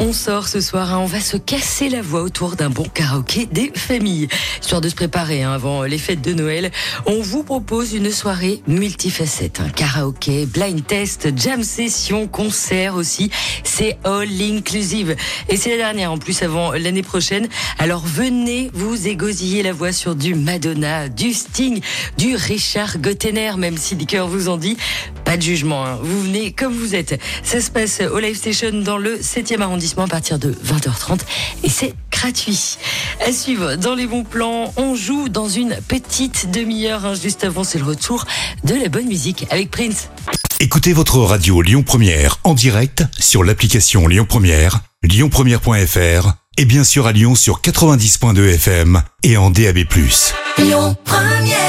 On sort ce soir, hein, on va se casser la voix autour d'un bon karaoké des familles. Histoire de se préparer hein, avant les fêtes de Noël, on vous propose une soirée multifacette. Un karaoké, blind test, jam session, concert aussi. C'est all inclusive. Et c'est la dernière en plus avant l'année prochaine. Alors venez vous égosiller la voix sur du Madonna, du Sting, du Richard Gottener, même si cœur vous en dit. Pas de jugement, hein. vous venez comme vous êtes. Ça se passe au Live Station dans le 7e arrondissement à partir de 20h30 et c'est gratuit. À suivre dans les bons plans, on joue dans une petite demi-heure. hein. Juste avant, c'est le retour de la bonne musique avec Prince. Écoutez votre radio Lyon Première en direct sur l'application Lyon Première, lyonpremière.fr et bien sûr à Lyon sur 90.2 FM et en DAB+. Lyon Première.